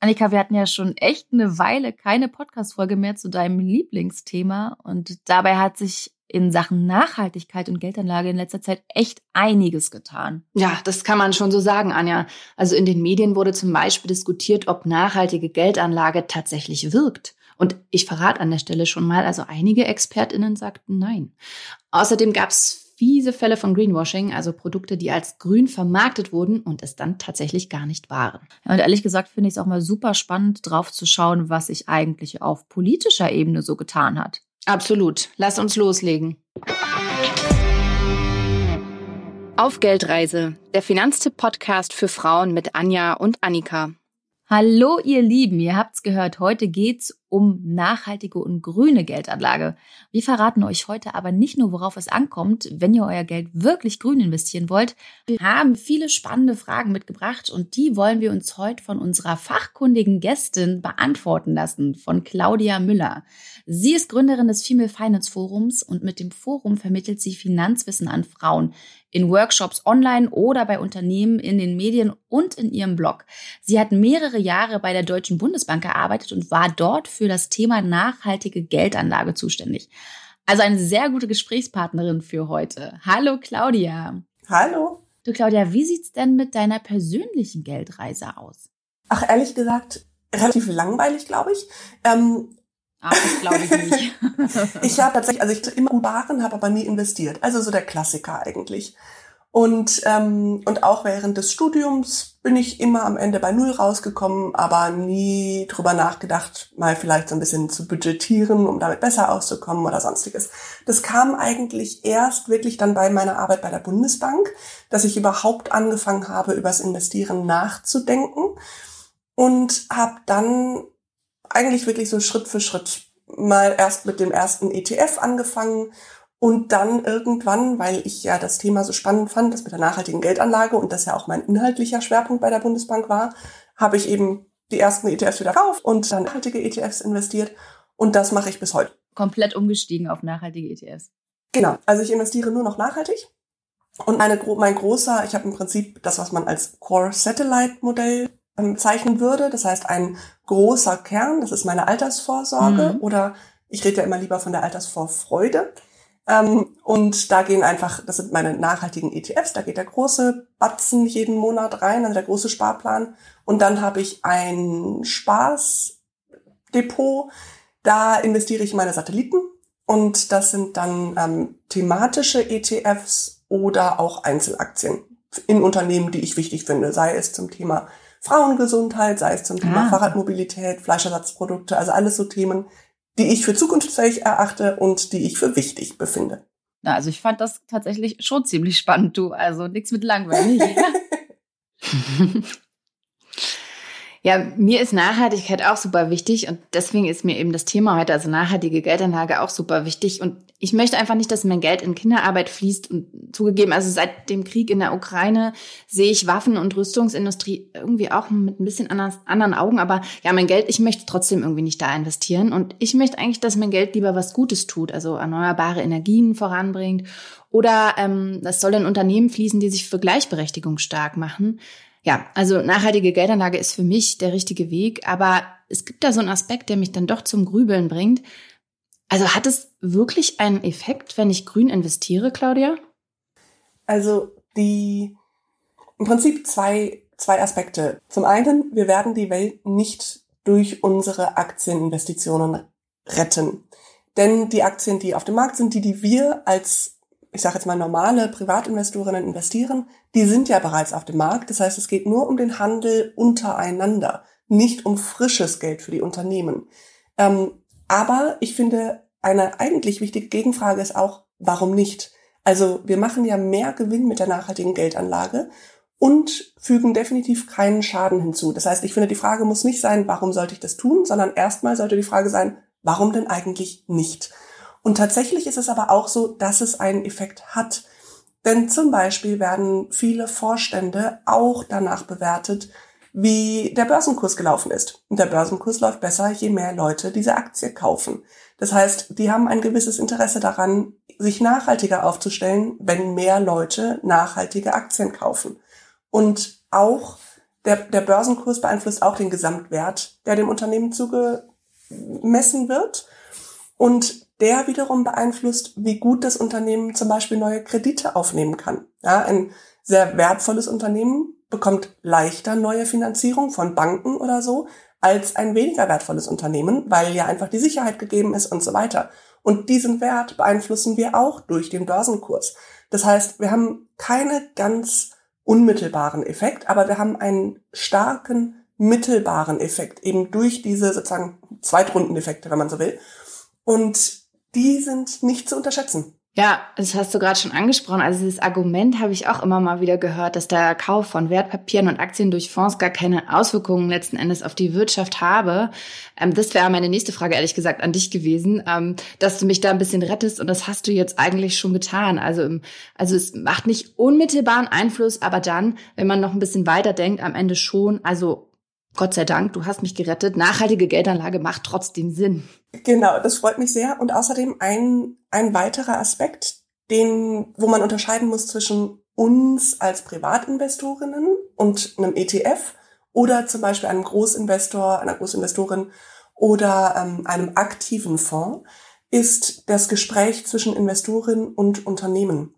Annika, wir hatten ja schon echt eine Weile keine Podcast-Folge mehr zu deinem Lieblingsthema und dabei hat sich in Sachen Nachhaltigkeit und Geldanlage in letzter Zeit echt einiges getan. Ja, das kann man schon so sagen, Anja. Also in den Medien wurde zum Beispiel diskutiert, ob nachhaltige Geldanlage tatsächlich wirkt. Und ich verrate an der Stelle schon mal, also einige ExpertInnen sagten nein. Außerdem gab es fiese Fälle von Greenwashing, also Produkte, die als grün vermarktet wurden und es dann tatsächlich gar nicht waren. Ja, und ehrlich gesagt finde ich es auch mal super spannend, drauf zu schauen, was sich eigentlich auf politischer Ebene so getan hat. Absolut. Lass uns loslegen. Auf Geldreise, der Finanztipp-Podcast für Frauen mit Anja und Annika. Hallo ihr Lieben, ihr habt's gehört, heute geht's um nachhaltige und grüne Geldanlage. Wir verraten euch heute aber nicht nur, worauf es ankommt, wenn ihr euer Geld wirklich grün investieren wollt. Wir haben viele spannende Fragen mitgebracht und die wollen wir uns heute von unserer fachkundigen Gästin beantworten lassen, von Claudia Müller. Sie ist Gründerin des Female Finance Forums und mit dem Forum vermittelt sie Finanzwissen an Frauen in Workshops online oder bei Unternehmen in den Medien und in ihrem Blog. Sie hat mehrere Jahre bei der Deutschen Bundesbank gearbeitet und war dort für das Thema nachhaltige Geldanlage zuständig. Also eine sehr gute Gesprächspartnerin für heute. Hallo Claudia. Hallo. Du Claudia, wie sieht's denn mit deiner persönlichen Geldreise aus? Ach, ehrlich gesagt, relativ langweilig, glaube ich. Ähm, Ach, das glaube ich nicht. ich habe tatsächlich, also ich immer Waren, habe aber nie investiert. Also so der Klassiker eigentlich. Und, ähm, und auch während des Studiums bin ich immer am Ende bei Null rausgekommen, aber nie drüber nachgedacht, mal vielleicht so ein bisschen zu budgetieren, um damit besser auszukommen oder sonstiges. Das kam eigentlich erst wirklich dann bei meiner Arbeit bei der Bundesbank, dass ich überhaupt angefangen habe, übers Investieren nachzudenken und habe dann eigentlich wirklich so Schritt für Schritt mal erst mit dem ersten ETF angefangen und dann irgendwann, weil ich ja das Thema so spannend fand, das mit der nachhaltigen Geldanlage und das ja auch mein inhaltlicher Schwerpunkt bei der Bundesbank war, habe ich eben die ersten ETFs wieder gekauft und dann nachhaltige ETFs investiert. Und das mache ich bis heute. Komplett umgestiegen auf nachhaltige ETFs. Genau. Also ich investiere nur noch nachhaltig. Und meine, mein großer, ich habe im Prinzip das, was man als Core Satellite Modell ähm, zeichnen würde. Das heißt, ein großer Kern, das ist meine Altersvorsorge mhm. oder ich rede ja immer lieber von der Altersvorfreude. Ähm, und da gehen einfach, das sind meine nachhaltigen ETFs, da geht der große Batzen jeden Monat rein, also der große Sparplan. Und dann habe ich ein Spaßdepot, da investiere ich meine Satelliten. Und das sind dann ähm, thematische ETFs oder auch Einzelaktien in Unternehmen, die ich wichtig finde, sei es zum Thema Frauengesundheit, sei es zum Thema ah. Fahrradmobilität, Fleischersatzprodukte, also alles so Themen, die ich für zukunftsfähig erachte und die ich für wichtig befinde. Na, also ich fand das tatsächlich schon ziemlich spannend, du. Also nichts mit langweilig. Ja, mir ist Nachhaltigkeit auch super wichtig und deswegen ist mir eben das Thema heute, also nachhaltige Geldanlage, auch super wichtig. Und ich möchte einfach nicht, dass mein Geld in Kinderarbeit fließt und zugegeben, also seit dem Krieg in der Ukraine sehe ich Waffen- und Rüstungsindustrie irgendwie auch mit ein bisschen anders, anderen Augen. Aber ja, mein Geld, ich möchte trotzdem irgendwie nicht da investieren und ich möchte eigentlich, dass mein Geld lieber was Gutes tut, also erneuerbare Energien voranbringt oder ähm, das soll in Unternehmen fließen, die sich für Gleichberechtigung stark machen. Ja, also nachhaltige Geldanlage ist für mich der richtige Weg, aber es gibt da so einen Aspekt, der mich dann doch zum Grübeln bringt. Also hat es wirklich einen Effekt, wenn ich grün investiere, Claudia? Also die im Prinzip zwei, zwei Aspekte. Zum einen, wir werden die Welt nicht durch unsere Aktieninvestitionen retten. Denn die Aktien, die auf dem Markt sind, die, die wir als ich sage jetzt mal normale Privatinvestorinnen investieren, die sind ja bereits auf dem Markt. Das heißt, es geht nur um den Handel untereinander, nicht um frisches Geld für die Unternehmen. Ähm, aber ich finde, eine eigentlich wichtige Gegenfrage ist auch, warum nicht? Also wir machen ja mehr Gewinn mit der nachhaltigen Geldanlage und fügen definitiv keinen Schaden hinzu. Das heißt, ich finde, die Frage muss nicht sein, warum sollte ich das tun, sondern erstmal sollte die Frage sein, warum denn eigentlich nicht? Und tatsächlich ist es aber auch so, dass es einen Effekt hat. Denn zum Beispiel werden viele Vorstände auch danach bewertet, wie der Börsenkurs gelaufen ist. Und der Börsenkurs läuft besser, je mehr Leute diese Aktie kaufen. Das heißt, die haben ein gewisses Interesse daran, sich nachhaltiger aufzustellen, wenn mehr Leute nachhaltige Aktien kaufen. Und auch der, der Börsenkurs beeinflusst auch den Gesamtwert, der dem Unternehmen zugemessen wird. Und der wiederum beeinflusst, wie gut das Unternehmen zum Beispiel neue Kredite aufnehmen kann. Ja, ein sehr wertvolles Unternehmen bekommt leichter neue Finanzierung von Banken oder so als ein weniger wertvolles Unternehmen, weil ja einfach die Sicherheit gegeben ist und so weiter. Und diesen Wert beeinflussen wir auch durch den Börsenkurs. Das heißt, wir haben keine ganz unmittelbaren Effekt, aber wir haben einen starken mittelbaren Effekt, eben durch diese sozusagen Zweitrundeneffekte, wenn man so will. Und die sind nicht zu unterschätzen. Ja, das hast du gerade schon angesprochen. Also dieses Argument habe ich auch immer mal wieder gehört, dass der Kauf von Wertpapieren und Aktien durch Fonds gar keine Auswirkungen letzten Endes auf die Wirtschaft habe. Ähm, das wäre meine nächste Frage, ehrlich gesagt, an dich gewesen, ähm, dass du mich da ein bisschen rettest und das hast du jetzt eigentlich schon getan. Also, also es macht nicht unmittelbaren Einfluss, aber dann, wenn man noch ein bisschen weiter denkt, am Ende schon. Also Gott sei Dank, du hast mich gerettet. Nachhaltige Geldanlage macht trotzdem Sinn. Genau, das freut mich sehr. Und außerdem ein, ein weiterer Aspekt, den, wo man unterscheiden muss zwischen uns als Privatinvestorinnen und einem ETF oder zum Beispiel einem Großinvestor, einer Großinvestorin oder ähm, einem aktiven Fonds, ist das Gespräch zwischen Investorin und Unternehmen.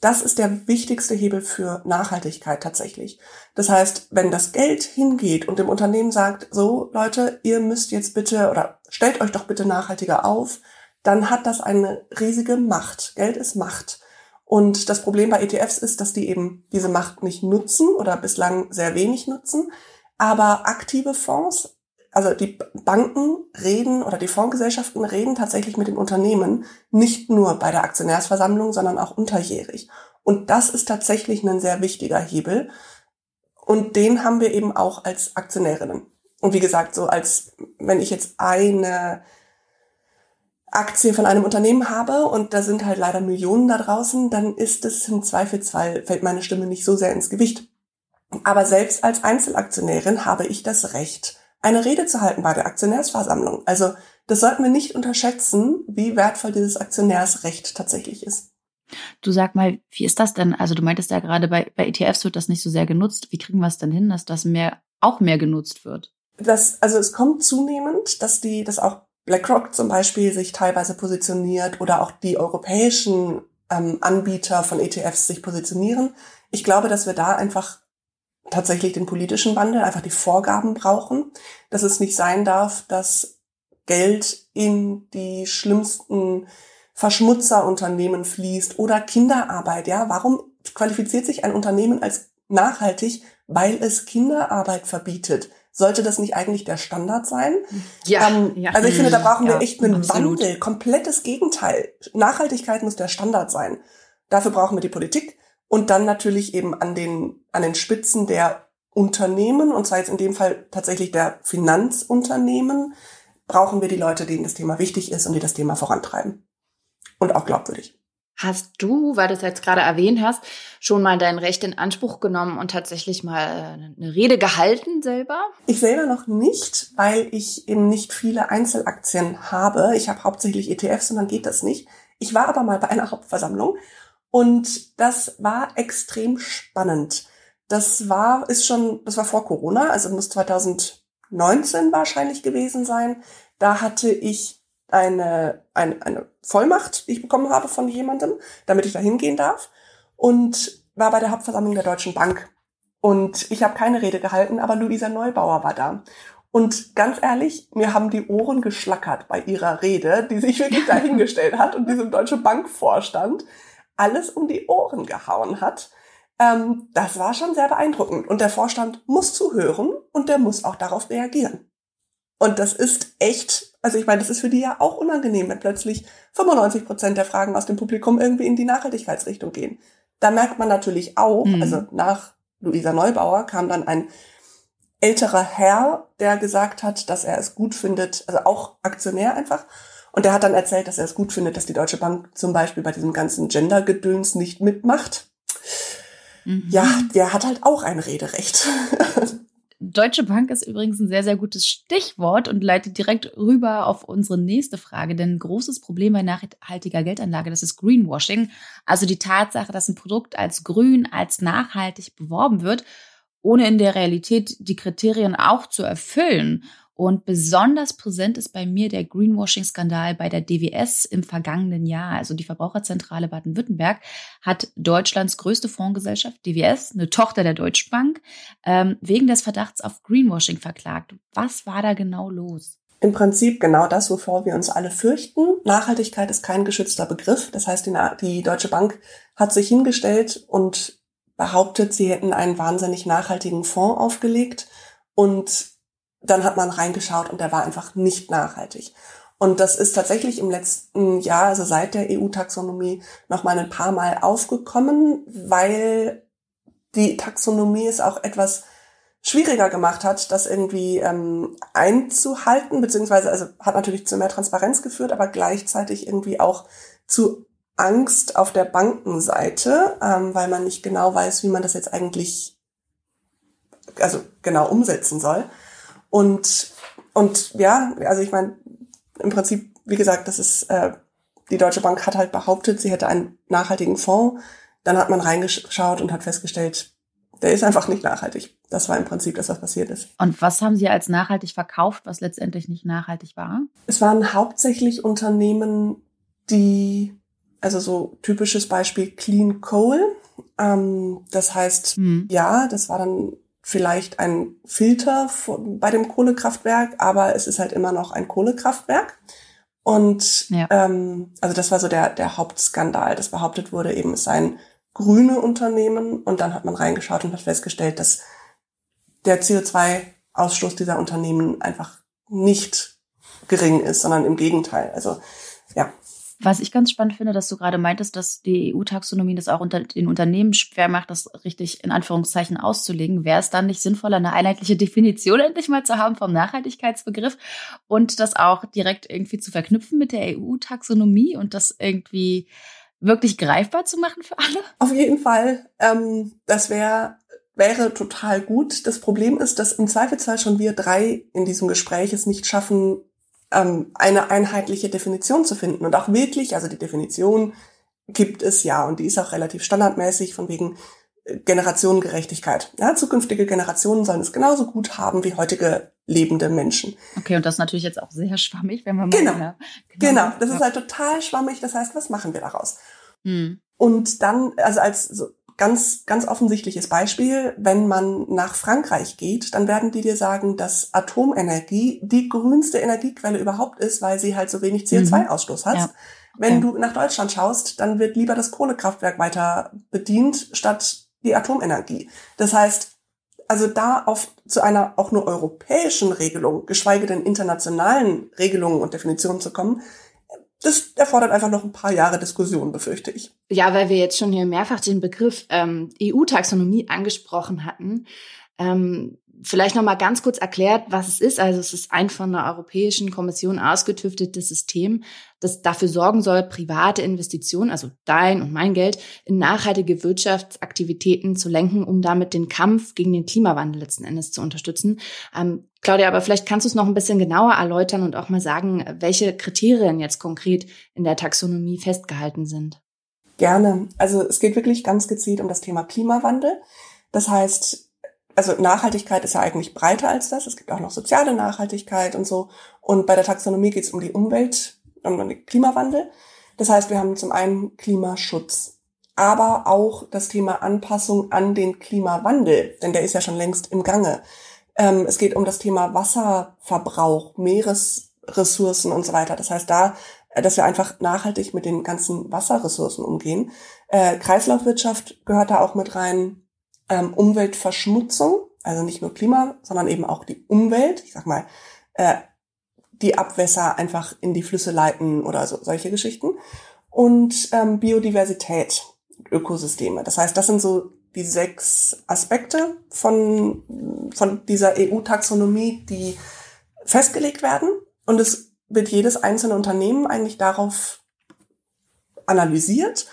Das ist der wichtigste Hebel für Nachhaltigkeit tatsächlich. Das heißt, wenn das Geld hingeht und dem Unternehmen sagt, so Leute, ihr müsst jetzt bitte oder stellt euch doch bitte nachhaltiger auf, dann hat das eine riesige Macht. Geld ist Macht. Und das Problem bei ETFs ist, dass die eben diese Macht nicht nutzen oder bislang sehr wenig nutzen. Aber aktive Fonds also die Banken reden oder die Fondsgesellschaften reden tatsächlich mit den Unternehmen, nicht nur bei der Aktionärsversammlung, sondern auch unterjährig. Und das ist tatsächlich ein sehr wichtiger Hebel. Und den haben wir eben auch als Aktionärinnen. Und wie gesagt, so als wenn ich jetzt eine Aktie von einem Unternehmen habe und da sind halt leider Millionen da draußen, dann ist es im Zweifelsfall, fällt meine Stimme nicht so sehr ins Gewicht. Aber selbst als Einzelaktionärin habe ich das Recht, eine Rede zu halten bei der Aktionärsversammlung. Also das sollten wir nicht unterschätzen, wie wertvoll dieses Aktionärsrecht tatsächlich ist. Du sag mal, wie ist das denn? Also du meintest ja gerade bei, bei ETFs wird das nicht so sehr genutzt. Wie kriegen wir es denn hin, dass das mehr auch mehr genutzt wird? Das, also es kommt zunehmend, dass die, dass auch BlackRock zum Beispiel sich teilweise positioniert oder auch die europäischen ähm, Anbieter von ETFs sich positionieren. Ich glaube, dass wir da einfach tatsächlich den politischen Wandel, einfach die Vorgaben brauchen, dass es nicht sein darf, dass Geld in die schlimmsten Verschmutzerunternehmen fließt oder Kinderarbeit. Ja, warum qualifiziert sich ein Unternehmen als nachhaltig, weil es Kinderarbeit verbietet? Sollte das nicht eigentlich der Standard sein? Ja. Ähm, ja. Also ich finde, da brauchen ja, wir echt einen absolut. Wandel. Komplettes Gegenteil. Nachhaltigkeit muss der Standard sein. Dafür brauchen wir die Politik. Und dann natürlich eben an den, an den Spitzen der Unternehmen, und zwar jetzt in dem Fall tatsächlich der Finanzunternehmen, brauchen wir die Leute, denen das Thema wichtig ist und die das Thema vorantreiben. Und auch glaubwürdig. Hast du, weil du es jetzt gerade erwähnt hast, schon mal dein Recht in Anspruch genommen und tatsächlich mal äh, eine Rede gehalten selber? Ich selber noch nicht, weil ich eben nicht viele Einzelaktien habe. Ich habe hauptsächlich ETFs und dann geht das nicht. Ich war aber mal bei einer Hauptversammlung und das war extrem spannend. Das war, ist schon, das war vor Corona, also muss 2019 wahrscheinlich gewesen sein. Da hatte ich eine, eine, eine Vollmacht, die ich bekommen habe von jemandem, damit ich da hingehen darf. Und war bei der Hauptversammlung der Deutschen Bank. Und ich habe keine Rede gehalten, aber Luisa Neubauer war da. Und ganz ehrlich, mir haben die Ohren geschlackert bei ihrer Rede, die sich wirklich dahingestellt hat und diesem Deutsche Bank vorstand alles um die Ohren gehauen hat. Ähm, das war schon sehr beeindruckend. Und der Vorstand muss zuhören und der muss auch darauf reagieren. Und das ist echt, also ich meine, das ist für die ja auch unangenehm, wenn plötzlich 95 Prozent der Fragen aus dem Publikum irgendwie in die Nachhaltigkeitsrichtung gehen. Da merkt man natürlich auch, mhm. also nach Luisa Neubauer kam dann ein älterer Herr, der gesagt hat, dass er es gut findet, also auch Aktionär einfach, und er hat dann erzählt, dass er es gut findet, dass die Deutsche Bank zum Beispiel bei diesem ganzen Gender-Gedöns nicht mitmacht. Mhm. Ja, der hat halt auch ein Rederecht. Deutsche Bank ist übrigens ein sehr, sehr gutes Stichwort und leitet direkt rüber auf unsere nächste Frage. Denn ein großes Problem bei nachhaltiger Geldanlage, das ist Greenwashing. Also die Tatsache, dass ein Produkt als grün, als nachhaltig beworben wird ohne in der Realität die Kriterien auch zu erfüllen. Und besonders präsent ist bei mir der Greenwashing-Skandal bei der DWS im vergangenen Jahr. Also die Verbraucherzentrale Baden-Württemberg hat Deutschlands größte Fondsgesellschaft, DWS, eine Tochter der Deutschen Bank, ähm, wegen des Verdachts auf Greenwashing verklagt. Was war da genau los? Im Prinzip genau das, wovor wir uns alle fürchten. Nachhaltigkeit ist kein geschützter Begriff. Das heißt, die, die Deutsche Bank hat sich hingestellt und behauptet, sie hätten einen wahnsinnig nachhaltigen Fonds aufgelegt und dann hat man reingeschaut und der war einfach nicht nachhaltig. Und das ist tatsächlich im letzten Jahr, also seit der EU-Taxonomie, noch mal ein paar Mal aufgekommen, weil die Taxonomie es auch etwas schwieriger gemacht hat, das irgendwie ähm, einzuhalten, beziehungsweise also hat natürlich zu mehr Transparenz geführt, aber gleichzeitig irgendwie auch zu Angst auf der Bankenseite, ähm, weil man nicht genau weiß, wie man das jetzt eigentlich also genau umsetzen soll. Und, und ja, also ich meine, im Prinzip, wie gesagt, das ist, äh, die Deutsche Bank hat halt behauptet, sie hätte einen nachhaltigen Fonds. Dann hat man reingeschaut und hat festgestellt, der ist einfach nicht nachhaltig. Das war im Prinzip das, was passiert ist. Und was haben Sie als nachhaltig verkauft, was letztendlich nicht nachhaltig war? Es waren hauptsächlich Unternehmen, die, also so typisches Beispiel Clean Coal. Ähm, das heißt, hm. ja, das war dann vielleicht ein Filter bei dem Kohlekraftwerk, aber es ist halt immer noch ein Kohlekraftwerk. Und ja. ähm, also das war so der, der Hauptskandal, dass behauptet wurde, eben es seien grüne Unternehmen. Und dann hat man reingeschaut und hat festgestellt, dass der CO2-Ausstoß dieser Unternehmen einfach nicht gering ist, sondern im Gegenteil. Also was ich ganz spannend finde, dass du gerade meintest, dass die EU-Taxonomie das auch unter den Unternehmen schwer macht, das richtig in Anführungszeichen auszulegen. Wäre es dann nicht sinnvoller, eine einheitliche Definition endlich mal zu haben vom Nachhaltigkeitsbegriff und das auch direkt irgendwie zu verknüpfen mit der EU-Taxonomie und das irgendwie wirklich greifbar zu machen für alle? Auf jeden Fall. Ähm, das wäre wäre total gut. Das Problem ist, dass im Zweifelsfall schon wir drei in diesem Gespräch es nicht schaffen, ähm, eine einheitliche Definition zu finden. Und auch wirklich, also die Definition gibt es ja und die ist auch relativ standardmäßig von wegen äh, Generationengerechtigkeit. Ja, zukünftige Generationen sollen es genauso gut haben wie heutige lebende Menschen. Okay, und das ist natürlich jetzt auch sehr schwammig, wenn man mal genau, genau, genau, das ist halt total schwammig. Das heißt, was machen wir daraus? Hm. Und dann, also als so ganz, ganz offensichtliches Beispiel, wenn man nach Frankreich geht, dann werden die dir sagen, dass Atomenergie die grünste Energiequelle überhaupt ist, weil sie halt so wenig CO2-Ausstoß mhm. hat. Ja. Okay. Wenn du nach Deutschland schaust, dann wird lieber das Kohlekraftwerk weiter bedient statt die Atomenergie. Das heißt, also da auf zu einer auch nur europäischen Regelung, geschweige denn internationalen Regelungen und Definitionen zu kommen, das erfordert einfach noch ein paar Jahre Diskussion, befürchte ich. Ja, weil wir jetzt schon hier mehrfach den Begriff ähm, EU-Taxonomie angesprochen hatten. Ähm, vielleicht noch mal ganz kurz erklärt, was es ist. Also es ist ein von der Europäischen Kommission ausgetüftetes System, das dafür sorgen soll, private Investitionen, also dein und mein Geld, in nachhaltige Wirtschaftsaktivitäten zu lenken, um damit den Kampf gegen den Klimawandel letzten Endes zu unterstützen. Ähm, Claudia, aber vielleicht kannst du es noch ein bisschen genauer erläutern und auch mal sagen, welche Kriterien jetzt konkret in der Taxonomie festgehalten sind. Gerne. Also es geht wirklich ganz gezielt um das Thema Klimawandel. Das heißt, also Nachhaltigkeit ist ja eigentlich breiter als das. Es gibt auch noch soziale Nachhaltigkeit und so. Und bei der Taxonomie geht es um die Umwelt, um den Klimawandel. Das heißt, wir haben zum einen Klimaschutz, aber auch das Thema Anpassung an den Klimawandel, denn der ist ja schon längst im Gange. Ähm, es geht um das Thema Wasserverbrauch, Meeresressourcen und so weiter. Das heißt, da, äh, dass wir einfach nachhaltig mit den ganzen Wasserressourcen umgehen. Äh, Kreislaufwirtschaft gehört da auch mit rein. Ähm, Umweltverschmutzung, also nicht nur Klima, sondern eben auch die Umwelt. Ich sag mal, äh, die Abwässer einfach in die Flüsse leiten oder so, solche Geschichten. Und ähm, Biodiversität, Ökosysteme. Das heißt, das sind so die sechs Aspekte von, von dieser EU-Taxonomie, die festgelegt werden. Und es wird jedes einzelne Unternehmen eigentlich darauf analysiert,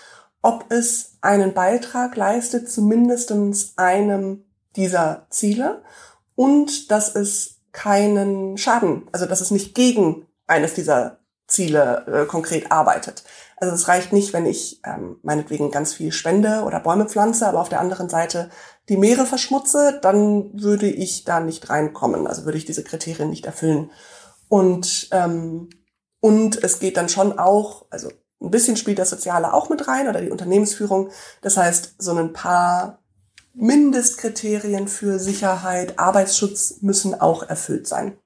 ob es einen Beitrag leistet zu mindestens einem dieser Ziele und dass es keinen Schaden, also dass es nicht gegen eines dieser Ziele äh, konkret arbeitet. Also es reicht nicht, wenn ich ähm, meinetwegen ganz viel spende oder Bäume pflanze, aber auf der anderen Seite die Meere verschmutze, dann würde ich da nicht reinkommen. Also würde ich diese Kriterien nicht erfüllen. Und, ähm, und es geht dann schon auch, also ein bisschen spielt das Soziale auch mit rein oder die Unternehmensführung. Das heißt, so ein paar Mindestkriterien für Sicherheit, Arbeitsschutz müssen auch erfüllt sein.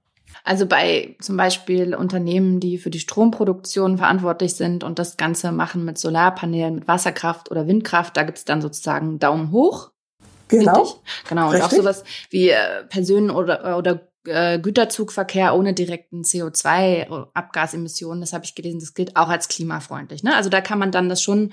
Also bei zum Beispiel Unternehmen, die für die Stromproduktion verantwortlich sind und das Ganze machen mit Solarpanelen, mit Wasserkraft oder Windkraft, da gibt's dann sozusagen Daumen hoch. Genau. Richtig? Genau. Und auch sowas wie äh, Personen- oder, oder äh, Güterzugverkehr ohne direkten CO2-Abgasemissionen, das habe ich gelesen, das gilt auch als klimafreundlich. Ne? Also da kann man dann das schon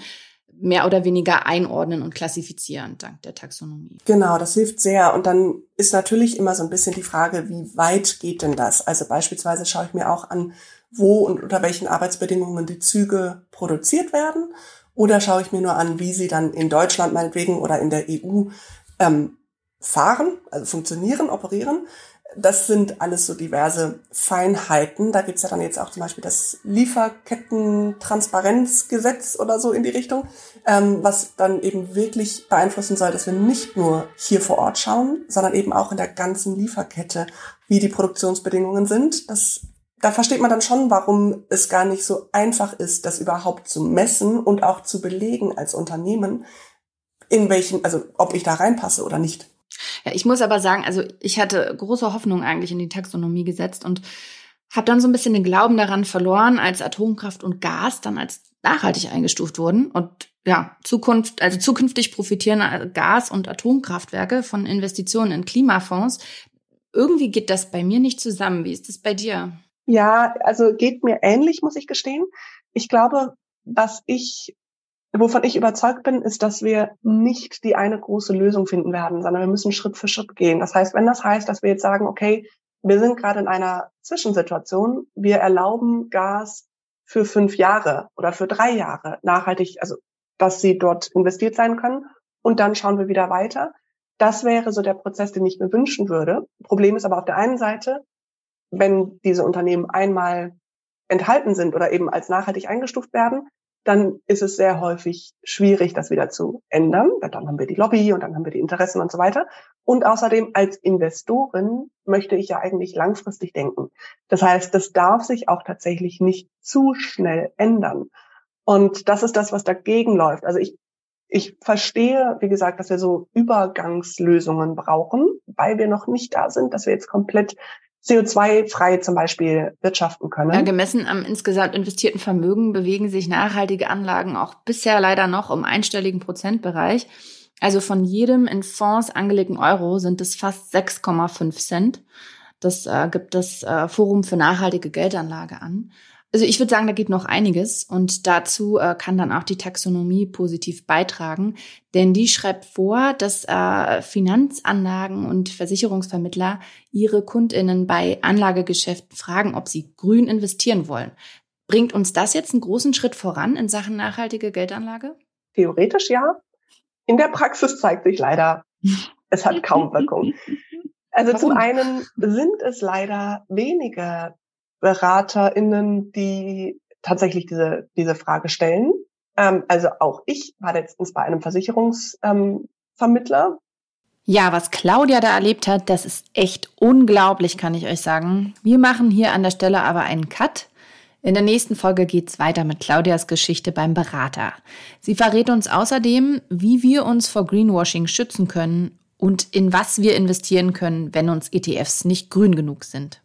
mehr oder weniger einordnen und klassifizieren dank der Taxonomie. Genau, das hilft sehr. Und dann ist natürlich immer so ein bisschen die Frage, wie weit geht denn das? Also beispielsweise schaue ich mir auch an, wo und unter welchen Arbeitsbedingungen die Züge produziert werden. Oder schaue ich mir nur an, wie sie dann in Deutschland meinetwegen oder in der EU ähm, fahren, also funktionieren, operieren das sind alles so diverse Feinheiten. Da gibt's ja dann jetzt auch zum Beispiel das Lieferketten-Transparenzgesetz oder so in die Richtung, ähm, was dann eben wirklich beeinflussen soll, dass wir nicht nur hier vor Ort schauen, sondern eben auch in der ganzen Lieferkette, wie die Produktionsbedingungen sind. Das, da versteht man dann schon, warum es gar nicht so einfach ist, das überhaupt zu messen und auch zu belegen als Unternehmen, in welchen, also ob ich da reinpasse oder nicht. Ja, ich muss aber sagen, also ich hatte große Hoffnung eigentlich in die Taxonomie gesetzt und habe dann so ein bisschen den Glauben daran verloren, als Atomkraft und Gas dann als nachhaltig eingestuft wurden. Und ja, Zukunft, also zukünftig profitieren Gas- und Atomkraftwerke von Investitionen in Klimafonds. Irgendwie geht das bei mir nicht zusammen. Wie ist das bei dir? Ja, also geht mir ähnlich, muss ich gestehen. Ich glaube, was ich Wovon ich überzeugt bin, ist, dass wir nicht die eine große Lösung finden werden, sondern wir müssen Schritt für Schritt gehen. Das heißt, wenn das heißt, dass wir jetzt sagen, okay, wir sind gerade in einer Zwischensituation, wir erlauben Gas für fünf Jahre oder für drei Jahre nachhaltig, also dass sie dort investiert sein können und dann schauen wir wieder weiter. Das wäre so der Prozess, den ich mir wünschen würde. Problem ist aber auf der einen Seite, wenn diese Unternehmen einmal enthalten sind oder eben als nachhaltig eingestuft werden, dann ist es sehr häufig schwierig, das wieder zu ändern. Dann haben wir die Lobby und dann haben wir die Interessen und so weiter. Und außerdem als Investorin möchte ich ja eigentlich langfristig denken. Das heißt, das darf sich auch tatsächlich nicht zu schnell ändern. Und das ist das, was dagegen läuft. Also ich, ich verstehe, wie gesagt, dass wir so Übergangslösungen brauchen, weil wir noch nicht da sind, dass wir jetzt komplett CO2-frei zum Beispiel wirtschaften können. Ja, gemessen am insgesamt investierten Vermögen bewegen sich nachhaltige Anlagen auch bisher leider noch im einstelligen Prozentbereich. Also von jedem in Fonds angelegten Euro sind es fast 6,5 Cent. Das äh, gibt das äh, Forum für nachhaltige Geldanlage an. Also ich würde sagen, da geht noch einiges und dazu äh, kann dann auch die Taxonomie positiv beitragen, denn die schreibt vor, dass äh, Finanzanlagen und Versicherungsvermittler ihre Kundinnen bei Anlagegeschäften fragen, ob sie grün investieren wollen. Bringt uns das jetzt einen großen Schritt voran in Sachen nachhaltige Geldanlage? Theoretisch ja. In der Praxis zeigt sich leider, es hat kaum Wirkung. Also Warum? zum einen sind es leider wenige BeraterInnen, die tatsächlich diese, diese Frage stellen. Ähm, also auch ich war letztens bei einem Versicherungsvermittler. Ähm, ja, was Claudia da erlebt hat, das ist echt unglaublich, kann ich euch sagen. Wir machen hier an der Stelle aber einen Cut. In der nächsten Folge geht's weiter mit Claudias Geschichte beim Berater. Sie verrät uns außerdem, wie wir uns vor Greenwashing schützen können und in was wir investieren können, wenn uns ETFs nicht grün genug sind.